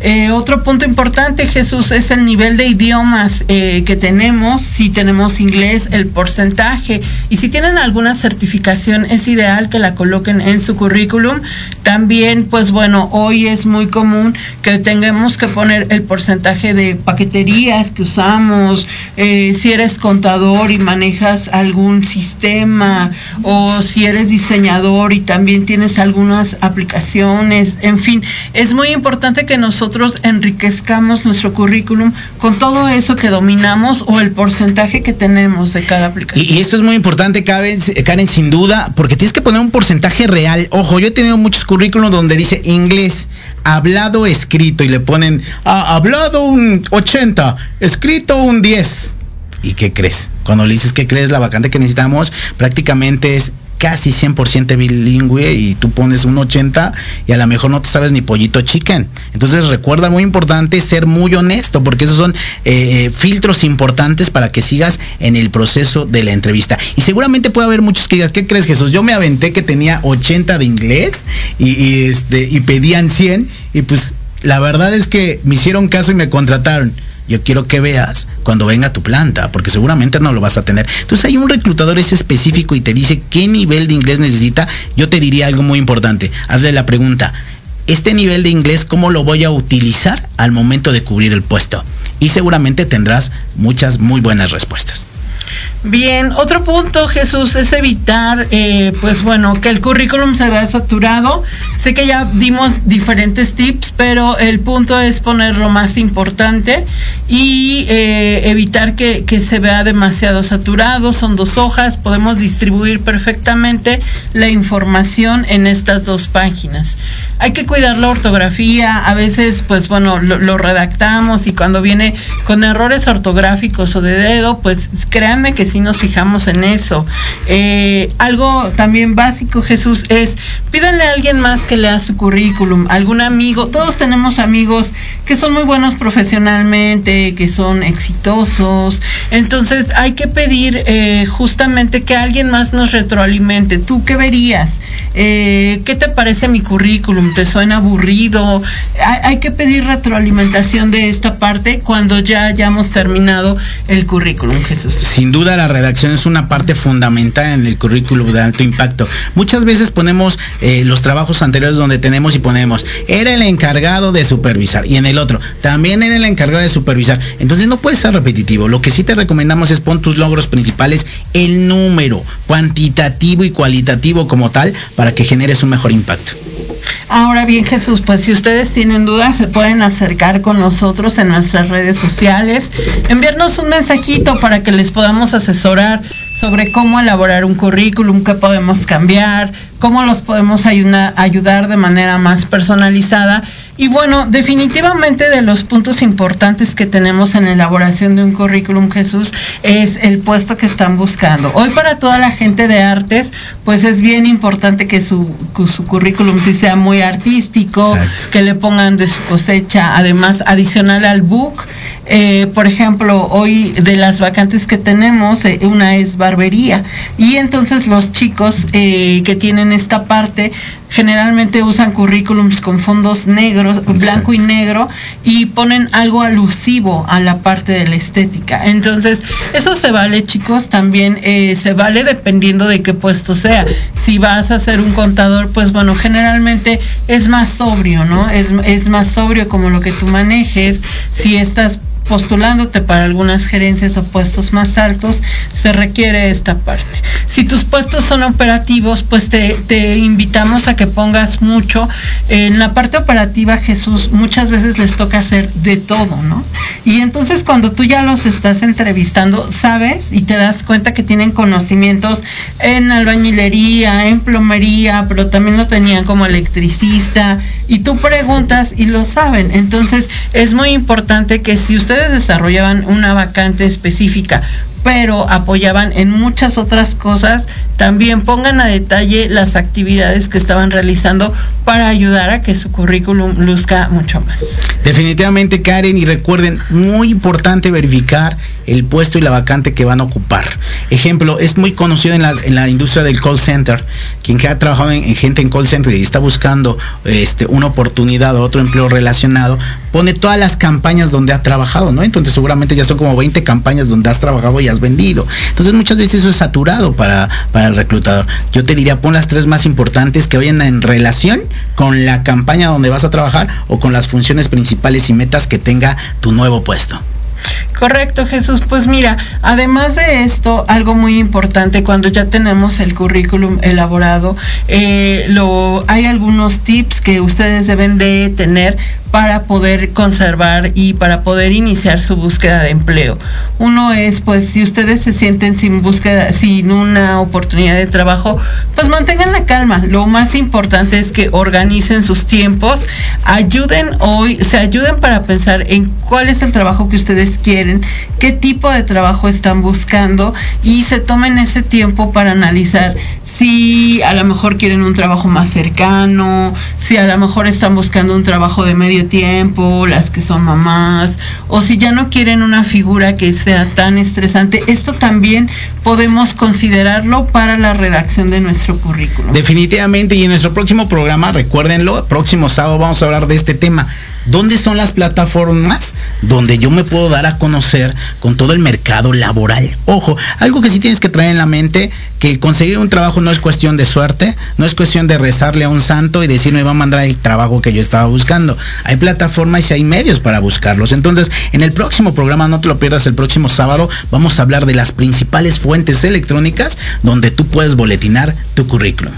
Eh, otro punto importante, Jesús, es el nivel de idiomas eh, que tenemos. Si tenemos inglés, el porcentaje. Y si tienen alguna certificación, es ideal que la coloquen en su currículum. También, pues bueno, hoy es muy común que tengamos que poner el porcentaje de paqueterías que usamos. Eh, si eres contador y manejas algún sistema, o si eres diseñador y también tienes algunas aplicaciones. En fin, es muy importante que nosotros enriquezcamos nuestro currículum con todo eso que dominamos o el porcentaje que tenemos de cada aplicación. Y, esto es muy importante, Karen, Karen, sin duda, porque tienes que poner un porcentaje real. Ojo, yo he tenido muchos currículums donde dice inglés, hablado, escrito, y le ponen ah, hablado un 80, escrito un 10. ¿Y qué crees? Cuando le dices que crees, la vacante que necesitamos prácticamente es casi 100% bilingüe y tú pones un 80 y a lo mejor no te sabes ni pollito chicken. Entonces recuerda muy importante ser muy honesto porque esos son eh, eh, filtros importantes para que sigas en el proceso de la entrevista. Y seguramente puede haber muchos que digan, ¿qué crees Jesús? Yo me aventé que tenía 80 de inglés y, este, y pedían 100 y pues la verdad es que me hicieron caso y me contrataron yo quiero que veas cuando venga tu planta, porque seguramente no lo vas a tener. Entonces hay un reclutador es específico y te dice qué nivel de inglés necesita. Yo te diría algo muy importante. Hazle la pregunta, ¿este nivel de inglés cómo lo voy a utilizar al momento de cubrir el puesto? Y seguramente tendrás muchas muy buenas respuestas. Bien, otro punto, Jesús, es evitar, eh, pues bueno, que el currículum se vea saturado. Sé que ya dimos diferentes tips, pero el punto es poner lo más importante y eh, evitar que, que, se vea demasiado saturado. Son dos hojas, podemos distribuir perfectamente la información en estas dos páginas hay que cuidar la ortografía, a veces pues bueno, lo, redactamos y cuando viene con errores ortográficos o de dedo, pues créanme que sí nos fijamos en eso. Eh, algo también básico, Jesús, es pídanle a alguien más que lea su currículum, algún amigo, todos tenemos amigos que son muy buenos profesionalmente, que son exitosos, entonces hay que pedir eh, justamente que alguien más nos retroalimente. ¿Tú qué verías? Eh, ¿Qué te parece mi currículum? te suena aburrido. Hay, que pedir retroalimentación de esta parte cuando ya hayamos terminado el currículum, Jesús. Sin duda la redacción es una parte fundamental en el currículum de alto impacto. Muchas veces ponemos eh, los trabajos anteriores donde tenemos y ponemos, era el encargado de supervisar y en el otro, también era el encargado de supervisar. Entonces no puede ser repetitivo. Lo que sí te recomendamos es pon tus logros principales, el número cuantitativo y cualitativo como tal para que generes un mejor impacto. Ahora bien, Jesús, pues si ustedes tienen dudas, se pueden acercar con nosotros en nuestras redes sociales, enviarnos un mensajito para que les podamos asesorar sobre cómo elaborar un currículum, qué podemos cambiar, cómo los podemos ayudar de manera más personalizada. Y bueno, definitivamente de los puntos importantes que tenemos en la elaboración de un currículum, Jesús, es el puesto que están buscando. Hoy para toda la gente de artes, pues es bien importante que su, su currículum sí sea muy artístico, Exacto. que le pongan de su cosecha, además adicional al book. Eh, por ejemplo, hoy de las vacantes que tenemos, eh, una es barbería. Y entonces los chicos eh, que tienen esta parte generalmente usan currículums con fondos negros, blanco y negro, y ponen algo alusivo a la parte de la estética. Entonces, eso se vale, chicos, también eh, se vale dependiendo de qué puesto sea. Si vas a ser un contador, pues bueno, generalmente es más sobrio, ¿no? Es, es más sobrio como lo que tú manejes. Si estás postulándote para algunas gerencias o puestos más altos, se requiere esta parte. Si tus puestos son operativos, pues te, invitamos a que pongas mucho. En la parte operativa, Jesús, muchas veces les toca hacer de todo, ¿no? Y entonces cuando tú ya los estás entrevistando, sabes y te das cuenta que tienen conocimientos en albañilería, en plomería, pero también lo tenían como electricista, y tú preguntas y lo saben. Entonces es muy importante que si ustedes desarrollaban una vacante específica, pero apoyaban en muchas otras cosas, también pongan a detalle las actividades que estaban realizando para ayudar a que su currículum luzca mucho más. Definitivamente, Karen, y recuerden, muy importante verificar el puesto y la vacante que van a ocupar. Ejemplo, es muy conocido en la, industria del call center, quien ha trabajado en, en gente en call center y está buscando este, una oportunidad o otro empleo relacionado, pone todas las campañas donde ha trabajado, ¿no? Entonces seguramente ya son como 20 campañas donde has trabajado y has vendido. Entonces muchas veces eso es saturado para, para el reclutador. Yo te diría, pon las tres más importantes que vayan en relación con la campaña donde vas a trabajar o con las funciones principales y metas que tenga tu nuevo puesto. Correcto, Jesús. Pues mira, además de esto, algo muy importante cuando ya tenemos el currículum elaborado, eh, lo, hay algunos tips que ustedes deben de tener para poder conservar y para poder iniciar su búsqueda de empleo. Uno es, pues, si ustedes se sienten sin búsqueda, sin una oportunidad de trabajo, pues mantengan la calma. Lo más importante es que organicen sus tiempos, ayuden hoy, se ayuden para pensar en cuál es el trabajo que ustedes quieren, qué tipo de trabajo están buscando y se tomen ese tiempo para analizar si a lo mejor quieren un trabajo más cercano, si a lo mejor están buscando un trabajo de medio tiempo, las que son mamás, o si ya no quieren una figura que sea tan estresante. Esto también podemos considerarlo para la redacción de nuestro currículum. Definitivamente, y en nuestro próximo programa, recuérdenlo, próximo sábado vamos a hablar de este tema. ¿Dónde son las plataformas donde yo me puedo dar a conocer con todo el mercado laboral? Ojo, algo que sí tienes que traer en la mente, que conseguir un trabajo no es cuestión de suerte, no es cuestión de rezarle a un santo y decir me va a mandar el trabajo que yo estaba buscando. Hay plataformas y hay medios para buscarlos. Entonces, en el próximo programa, no te lo pierdas el próximo sábado, vamos a hablar de las principales fuentes electrónicas donde tú puedes boletinar tu currículum.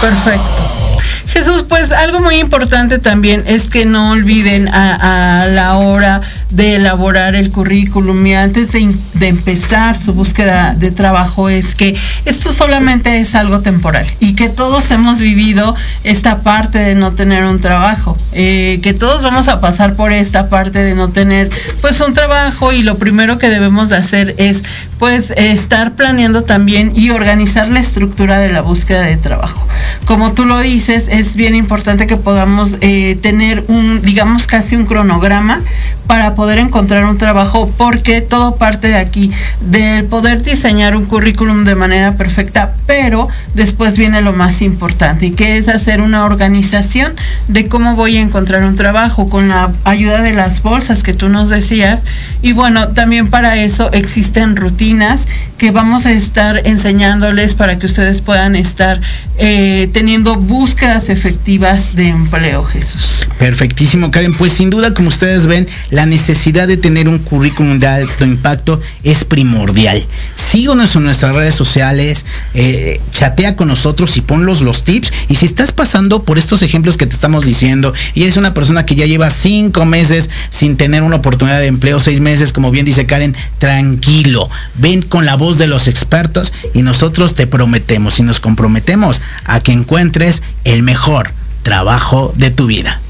Perfecto. Jesús, pues algo muy importante también es que no olviden a, la hora de elaborar el currículum y antes de, empezar su búsqueda de trabajo es que esto solamente es algo temporal y que todos hemos vivido esta parte de no tener un trabajo, eh, que todos vamos a pasar por esta parte de no tener pues un trabajo y lo primero que debemos de hacer es pues estar planeando también y organizar la estructura de la búsqueda de trabajo. Como tú lo dices, es bien importante que podamos eh, tener un, digamos, casi un cronograma para poder encontrar un trabajo, porque todo parte de aquí, del poder diseñar un currículum de manera perfecta, pero después viene lo más importante, que es hacer una organización de cómo voy a encontrar un trabajo con la ayuda de las bolsas que tú nos decías. Y bueno, también para eso existen rutinas proteínas que vamos a estar enseñándoles para que ustedes puedan estar eh, teniendo búsquedas efectivas de empleo, Jesús. Perfectísimo, Karen. Pues sin duda, como ustedes ven, la necesidad de tener un currículum de alto impacto es primordial. Síguenos en nuestras redes sociales, eh, chatea con nosotros y ponlos los tips. Y si estás pasando por estos ejemplos que te estamos diciendo y eres una persona que ya lleva cinco meses sin tener una oportunidad de empleo, seis meses, como bien dice Karen, tranquilo. Ven con la voz de los expertos y nosotros te prometemos y nos comprometemos a que encuentres el mejor trabajo de tu vida.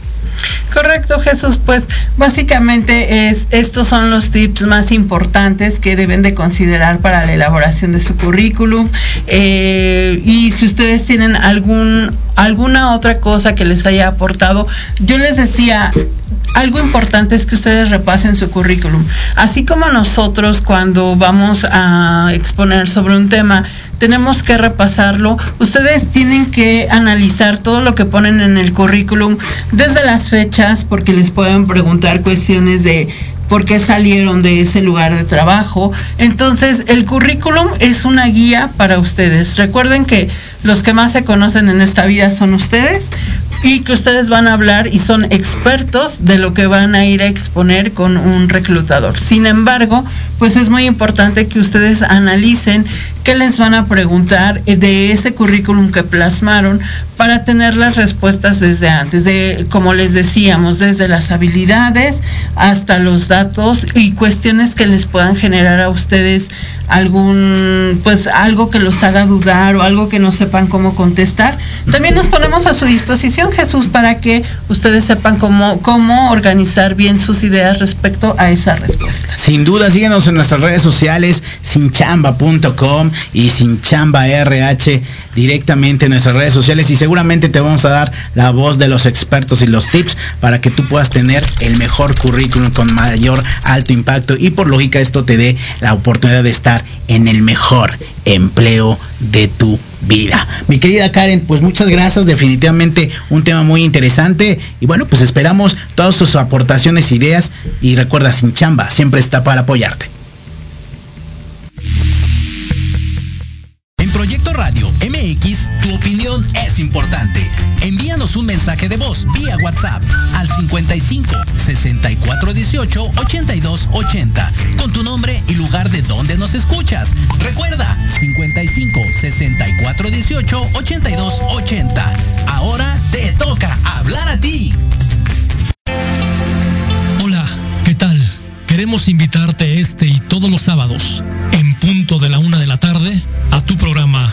Correcto, Jesús. Pues básicamente es, estos son los tips más importantes que deben de considerar para la elaboración de su currículum. Eh, y si ustedes tienen algún alguna otra cosa que les haya aportado. Yo les decía, algo importante es que ustedes repasen su currículum. Así como nosotros cuando vamos a exponer sobre un tema, tenemos que repasarlo. Ustedes tienen que analizar todo lo que ponen en el currículum desde las fechas, porque les pueden preguntar cuestiones de por qué salieron de ese lugar de trabajo. Entonces, el currículum es una guía para ustedes. Recuerden que los que más se conocen en esta vida son ustedes y que ustedes van a hablar y son expertos de lo que van a ir a exponer con un reclutador. Sin embargo, pues es muy importante que ustedes analicen qué les van a preguntar de ese currículum que plasmaron para tener las respuestas desde antes, de como les decíamos, desde las habilidades hasta los datos y cuestiones que les puedan generar a ustedes algún, pues algo que los haga dudar o algo que no sepan cómo contestar. También nos ponemos a su disposición, Jesús, para que ustedes sepan cómo, cómo organizar bien sus ideas respecto a esa respuesta. Sin duda, síguenos en nuestras redes sociales, sinchamba.com y sinchambarh directamente en nuestras redes sociales. Y seguramente te vamos a dar la voz de los expertos y los tips para que tú puedas tener el mejor currículum con mayor alto impacto. Y por lógica esto te dé la oportunidad de estar en el mejor empleo de tu vida. Mi querida Karen, pues muchas gracias, definitivamente un tema muy interesante. Y bueno, pues esperamos todas sus aportaciones, ideas. Y recuerda, sin chamba, siempre está para apoyarte. Envíanos un mensaje de voz vía WhatsApp al 55 64 18 82 80 con tu nombre y lugar de donde nos escuchas. Recuerda 55 64 18 82 80. Ahora te toca hablar a ti. Hola, ¿qué tal? Queremos invitarte este y todos los sábados, en punto de la una de la tarde, a tu programa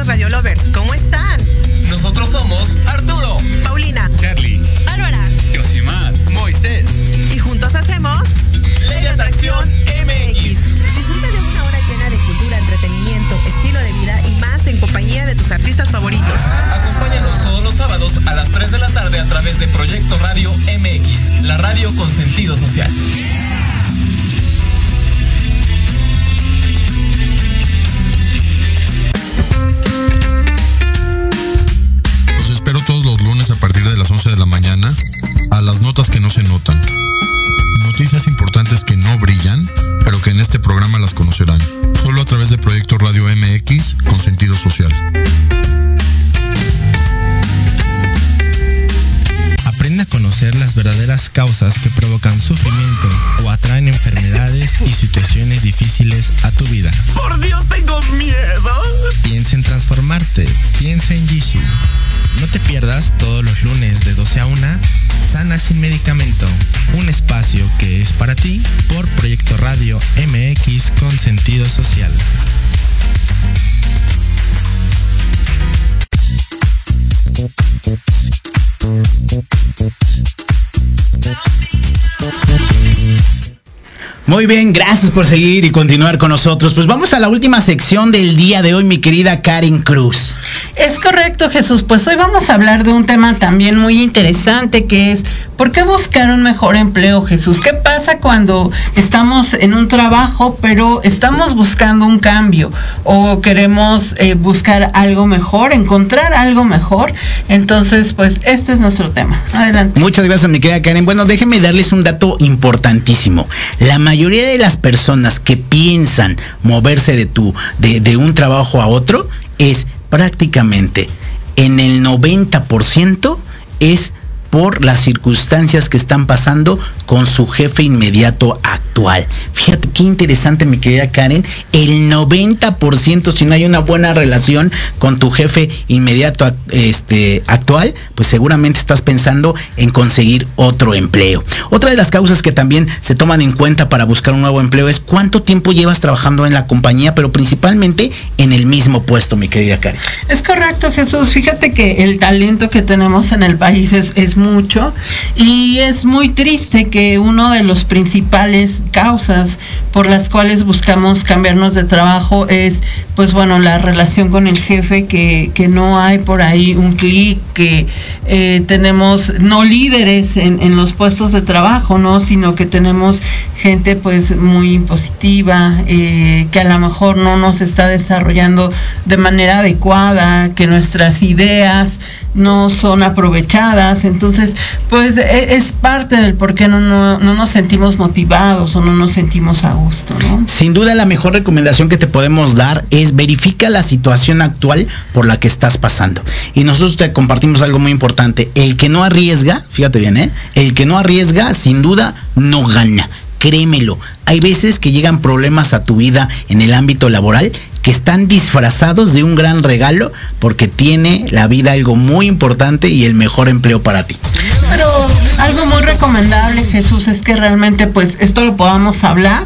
Queridos Radio Lovers, ¿cómo están? Nosotros somos Arturo, Paulina, Charlie, Importantes que no brillan, pero que en este programa las conocerán. Solo a través de Proyecto Radio MX con sentido social. Aprende a conocer las verdaderas causas que provocan sufrimiento o atraen enfermedades y situaciones difíciles a tu vida. ¡Por Dios, tengo miedo! Piensa en transformarte. Piensa en Jishu. No te pierdas todos los lunes de 12 a 1 Sana sin medicamento. Muy bien, gracias por seguir y continuar con nosotros. Pues vamos a la última sección del día de hoy, mi querida Karen Cruz. Es correcto, Jesús. Pues hoy vamos a hablar de un tema también muy interesante que es ¿por qué buscar un mejor empleo, Jesús? ¿Qué pasa cuando estamos en un trabajo pero estamos buscando un cambio o queremos eh, buscar algo mejor, encontrar algo mejor? Entonces, pues este es nuestro tema. Adelante. Muchas gracias, mi querida Karen. Bueno, déjenme darles un dato importantísimo. La mayoría de las personas que piensan moverse de tu, de, de un trabajo a otro, es prácticamente en el 90% es por las circunstancias que están pasando con su jefe inmediato actual. Fíjate qué interesante, mi querida Karen. El 90%, si no hay una buena relación con tu jefe inmediato este, actual, pues seguramente estás pensando en conseguir otro empleo. Otra de las causas que también se toman en cuenta para buscar un nuevo empleo es cuánto tiempo llevas trabajando en la compañía, pero principalmente en el mismo puesto, mi querida Karen. Es correcto, Jesús. Fíjate que el talento que tenemos en el país es, es mucho y es muy triste que uno de los principales causas por las cuales buscamos cambiarnos de trabajo es, pues bueno, la relación con el jefe, que, que no hay por ahí un clic, que eh, tenemos no líderes en, en, los puestos de trabajo, ¿no? Sino que tenemos gente pues muy impositiva, eh, que a lo mejor no nos está desarrollando de manera adecuada, que nuestras ideas no son aprovechadas. Entonces, pues e, es parte del por qué no, no, no, nos sentimos motivados o no nos sentimos a gusto. ¿no? Sin duda, la mejor recomendación que te podemos dar es verifica la situación actual por la que estás pasando. Y nosotros te compartimos algo muy importante. El que no arriesga, fíjate bien, ¿eh? el que no arriesga, sin duda, no gana créemelo, hay veces que llegan problemas a tu vida en el ámbito laboral que están disfrazados de un gran regalo porque tiene la vida algo muy importante y el mejor empleo para ti. Pero algo muy recomendable, Jesús, es que realmente pues esto lo podamos hablar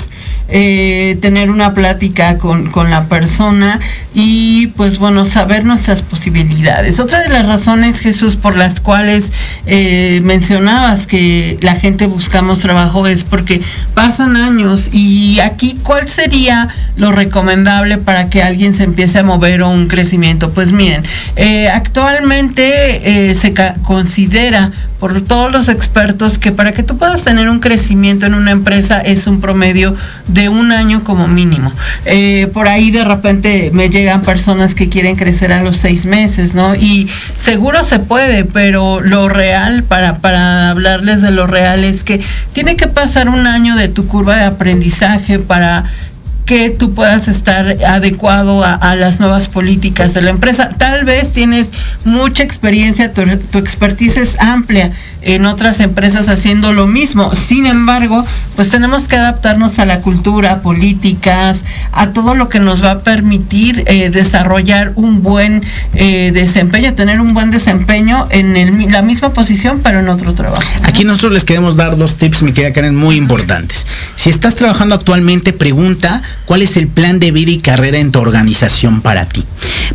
eh, tener una plática con, con, la persona y pues bueno, saber nuestras posibilidades. Otra de las razones, Jesús, por las cuales eh, mencionabas que la gente buscamos trabajo es porque pasan años y aquí, ¿cuál sería lo recomendable para que alguien se empiece a mover o un crecimiento? Pues miren, eh, actualmente se considera por todos los expertos que para que tú puedas tener un crecimiento en una empresa es un promedio de un año como mínimo. Eh, por ahí de repente me llegan personas que quieren crecer a los seis meses, ¿no? Y seguro se puede, pero lo real, para, para hablarles de lo real, es que tiene que pasar un año de tu curva de aprendizaje para que tú puedas estar adecuado a, las nuevas políticas de la empresa. Tal vez tienes mucha experiencia, tu, tu, expertise es amplia en otras empresas haciendo lo mismo. Sin embargo, pues tenemos que adaptarnos a la cultura, políticas, a todo lo que nos va a permitir eh, desarrollar un buen eh, desempeño, tener un buen desempeño en el, la misma posición, pero en otro trabajo. Aquí nosotros les queremos dar dos tips, mi querida Karen, muy importantes. Si estás trabajando actualmente, pregunta cuál es el plan de vida y carrera en tu organización para ti.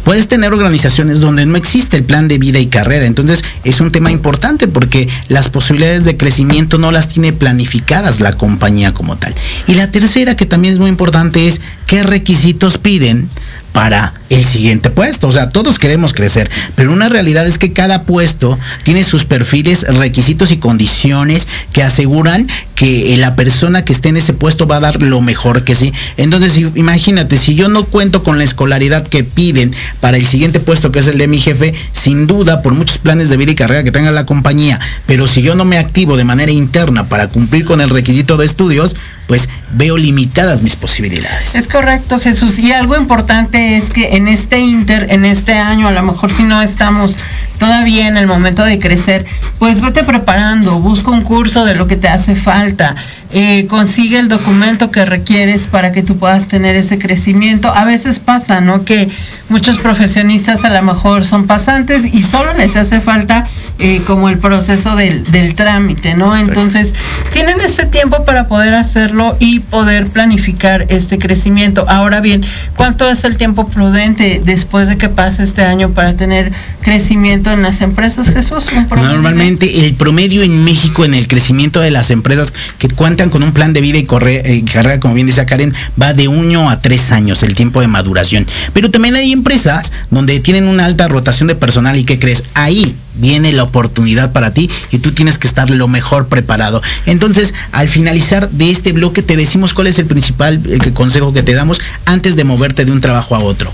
Puedes tener organizaciones donde no existe el plan de vida y carrera, entonces es un tema importante porque las posibilidades de crecimiento no las tiene planificadas la compañía como tal. Y la tercera, que también es muy importante, es qué requisitos piden para el siguiente puesto. O sea, todos queremos crecer, pero una realidad es que cada puesto tiene sus perfiles, requisitos y condiciones que aseguran que la persona que esté en ese puesto va a dar lo mejor que sí. Entonces, imagínate, si yo no cuento con la escolaridad que piden para el siguiente puesto, que es el de mi jefe, sin duda, por muchos planes de vida y carrera que tenga la compañía, pero si yo no me activo de manera interna para cumplir con el requisito de estudios, pues veo limitadas mis posibilidades. Es correcto, Jesús. Y algo importante es que en este inter, en este año, a lo mejor si no estamos todavía en el momento de crecer, pues vete preparando, busca un curso de lo que te hace falta, eh, consigue el documento que requieres para que tú puedas tener ese crecimiento. A veces pasa, ¿no? Que muchos profesionistas a lo mejor son pasantes y solo les hace falta eh, como el proceso del, del trámite, ¿no? Entonces, tienen ese tiempo para poder hacerlo y poder planificar este crecimiento. Ahora bien, ¿cuánto es el tiempo prudente después de que pase este año para tener crecimiento en las empresas, Jesús? Normalmente el promedio en México en el crecimiento de las empresas que cuentan con un plan de vida y, corre, eh, carrera, como bien dice Karen, va de uno a tres años el tiempo de maduración. Pero también hay empresas donde tienen una alta rotación de personal y que crees, ahí viene la oportunidad para ti y tú tienes que estar lo mejor preparado. Entonces, al finalizar de este bloque te decimos cuál es el principal eh, consejo que te damos antes de moverte de un trabajo a otro.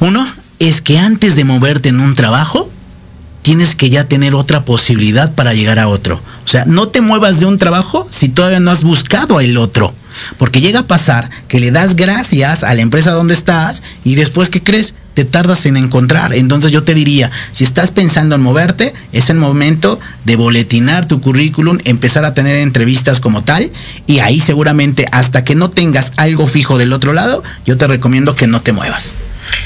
Uno es que antes de moverte en un trabajo, tienes que ya tener otra posibilidad para llegar a otro. O sea, no te muevas de un trabajo si todavía no has buscado el otro. Porque llega a pasar que le das gracias a la empresa donde estás y después, ¿qué crees? te tardas en encontrar. Entonces yo te diría, si estás pensando en moverte, es el momento de boletinar tu currículum, empezar a tener entrevistas como tal y ahí seguramente hasta que no tengas algo fijo del otro lado, yo te recomiendo que no te muevas.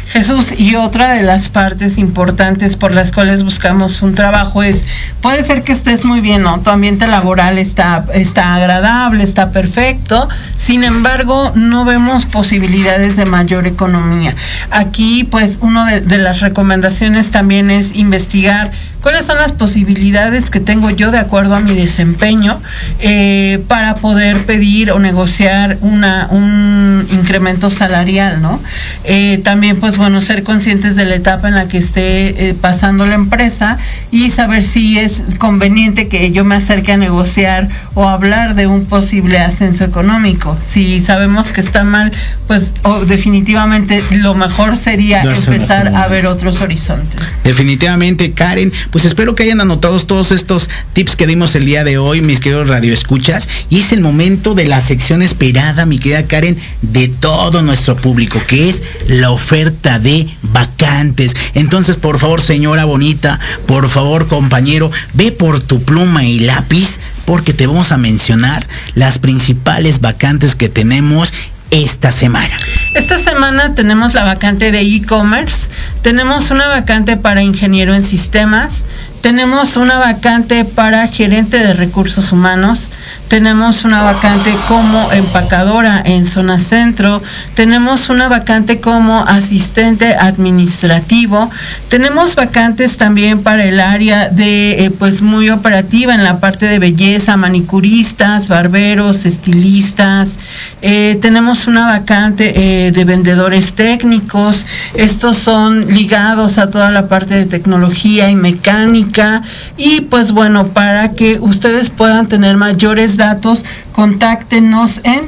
Jesús, y otra de las partes importantes por las cuales buscamos un trabajo es, puede ser que estés muy bien, ¿no? Tu ambiente laboral está, está agradable, está perfecto, sin embargo, no vemos posibilidades de mayor economía. Aquí, pues, una de, de las recomendaciones también es investigar cuáles son las posibilidades que tengo yo de acuerdo a mi desempeño eh, para poder pedir o negociar una, un incremento salarial, ¿no? Eh, también, pues bueno, ser conscientes de la etapa en la que esté eh, pasando la empresa y saber si es conveniente que yo me acerque a negociar o hablar de un posible ascenso económico. Si sabemos que está mal, pues definitivamente lo mejor sería empezar a ver otros horizontes. Definitivamente, Karen, pues espero que hayan anotado todos estos tips que dimos el día de hoy, mis queridos radioescuchas. Y es el momento de la sección esperada, mi querida Karen, de todo nuestro público, que es la oferta de vacantes. Entonces, por favor, señora bonita, por favor, compañero, ve por tu pluma y lápiz porque te vamos a mencionar las principales vacantes que tenemos esta semana? Esta semana tenemos la vacante de e-commerce, tenemos una vacante para ingeniero en sistemas, tenemos una vacante para gerente de recursos humanos, tenemos una vacante como empacadora en zona centro, tenemos una vacante como asistente administrativo, tenemos vacantes también para el área de eh, pues muy operativa en la parte de belleza, manicuristas, barberos, estilistas, eh, tenemos una vacante eh, de vendedores técnicos, estos son ligados a toda la parte de tecnología y mecánica. Y pues bueno, para que ustedes puedan tener mayores datos, contáctenos en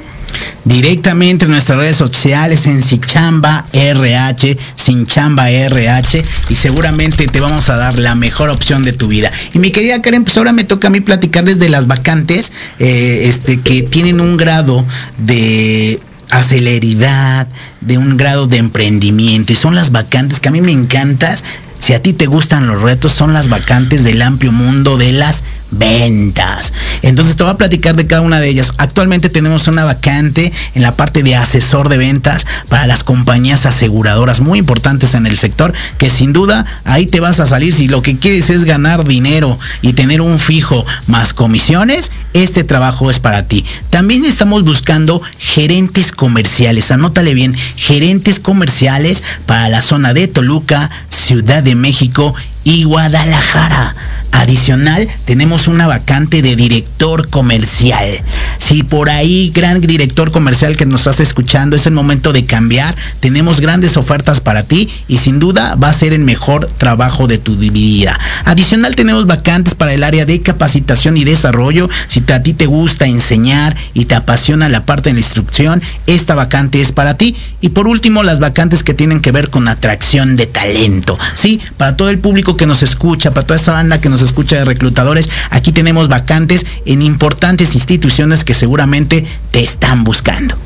directamente en nuestras redes sociales en Sinchamba RH, Sinchamba RH y seguramente te vamos a dar la mejor opción de tu vida. Y mi querida Karen, pues ahora me toca a mí platicarles de las vacantes eh, este, que tienen un grado de aceleridad, de un grado de emprendimiento y son las vacantes que a mí me encantas. Si a ti te gustan los retos, son las vacantes del amplio mundo de las ventas. Entonces te voy a platicar de cada una de ellas. Actualmente tenemos una vacante en la parte de asesor de ventas para las compañías aseguradoras muy importantes en el sector, que sin duda ahí te vas a salir si lo que quieres es ganar dinero y tener un fijo más comisiones, este trabajo es para ti. También estamos buscando gerentes comerciales, anótale bien, gerentes comerciales para la zona de Toluca, Ciudad de México y Guadalajara. Adicional, tenemos una vacante de director comercial. Si por ahí, gran director comercial que nos estás escuchando, es el momento de cambiar, tenemos grandes ofertas para ti y sin duda va a ser el mejor trabajo de tu vida. Adicional, tenemos vacantes para el área de capacitación y desarrollo. Si a ti te gusta enseñar y te apasiona la parte de la instrucción, esta vacante es para ti. Y por último, las vacantes que tienen que ver con atracción de talento. Sí, para todo el público que nos escucha, para toda esa banda que nos escucha de reclutadores, aquí tenemos vacantes en importantes instituciones que seguramente te están buscando.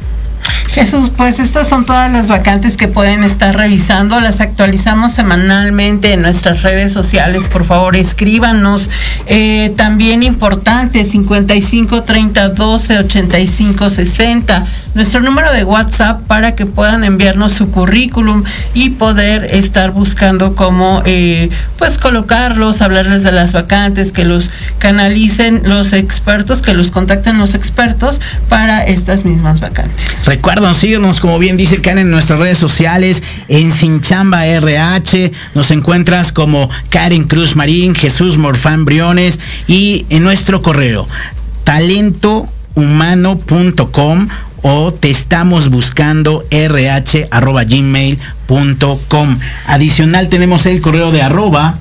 Jesús, pues estas son todas las vacantes que pueden estar revisando. Las actualizamos semanalmente en nuestras redes sociales. Por favor, escríbanos. Eh, también importante, 55 30 12 85 60. Nuestro número de WhatsApp para que puedan enviarnos su currículum y poder estar buscando cómo eh, pues colocarlos, hablarles de las vacantes, que los canalicen los expertos, que los contacten los expertos para estas mismas vacantes. Recuerda síguenos, como bien dice Karen, en nuestras redes sociales, en Sinchamba RH, nos encuentras como Karen Cruz Marín, Jesús Morfán Briones y en nuestro correo, talentohumano.com o te estamos buscando rh.gmail.com. Adicional tenemos el correo de arroba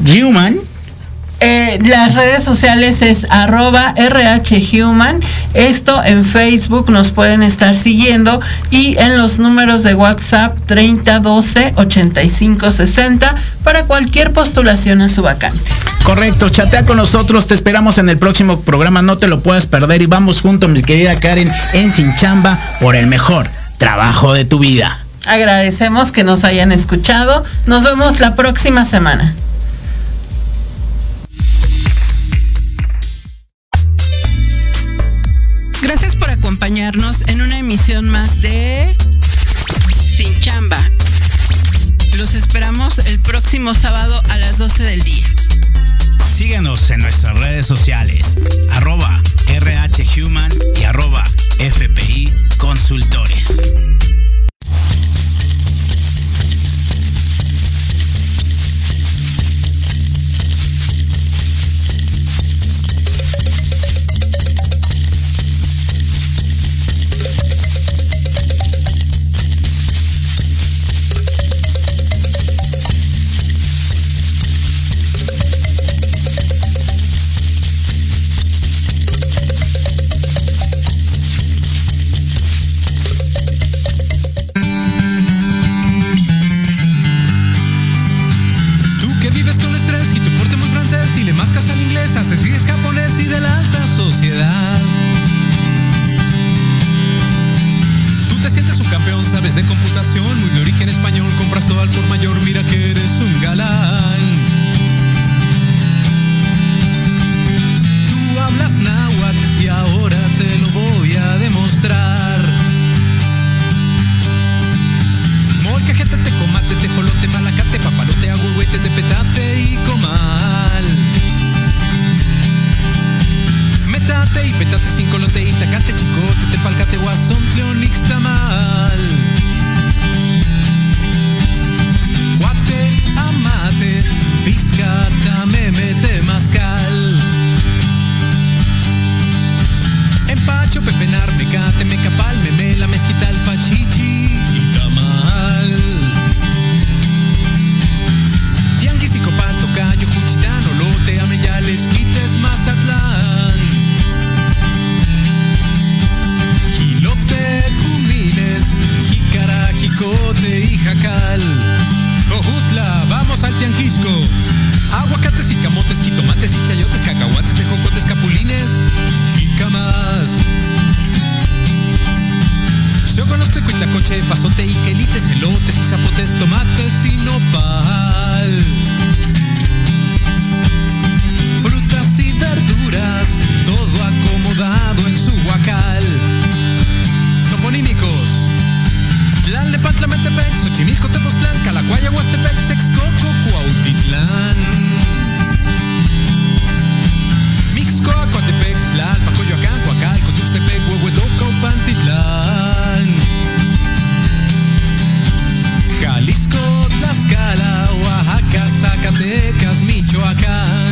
human eh, las redes sociales es arroba rhhuman. Esto en Facebook nos pueden estar siguiendo y en los números de WhatsApp 3012 8560 para cualquier postulación a su vacante. Correcto, chatea con nosotros, te esperamos en el próximo programa, no te lo puedes perder y vamos juntos, mi querida Karen, en Sin Chamba por el mejor trabajo de tu vida. Agradecemos que nos hayan escuchado. Nos vemos la próxima semana. Gracias por acompañarnos en una emisión más de Sin Chamba. Los esperamos el próximo sábado a las 12 del día. Síguenos en nuestras redes sociales, arroba RHHuman y arroba FPI Consultores. sabes de computación, muy de origen español, compras todo al por mayor, mira que eres un galán. Tú hablas náhuatl y ahora te lo voy a demostrar. Molcajete, tecomate, tejolote, malacate, papalote, agüete, tepetate y comal. Petate y petate sin colote y tacate chicote, te palcate guasón, tleonix tamal. Guate, amate, pizcata, meme, temazcal. Empacho, pepenar, mecate, mecapal, me la mezquita, el pachí. Jacal. Cojutla, vamos al Tianquisco. Aguacates y camotes, jitomates y chayotes, cacahuates, tejocotes, capulines y camas. Yo conozco la coche, pasote y quelites, elotes y zapotes, tomates y nopal. Frutas y verduras, todo acomodado en su guacal. Tlamentepec, Xochimilco, Tepoztlán, Calacuaya, Huastepec, Texcoco, Cuautitlán. Mixco, Acuatepec, Jalisco, Tlaxcala, Oaxaca, Zacatecas, Michoacán.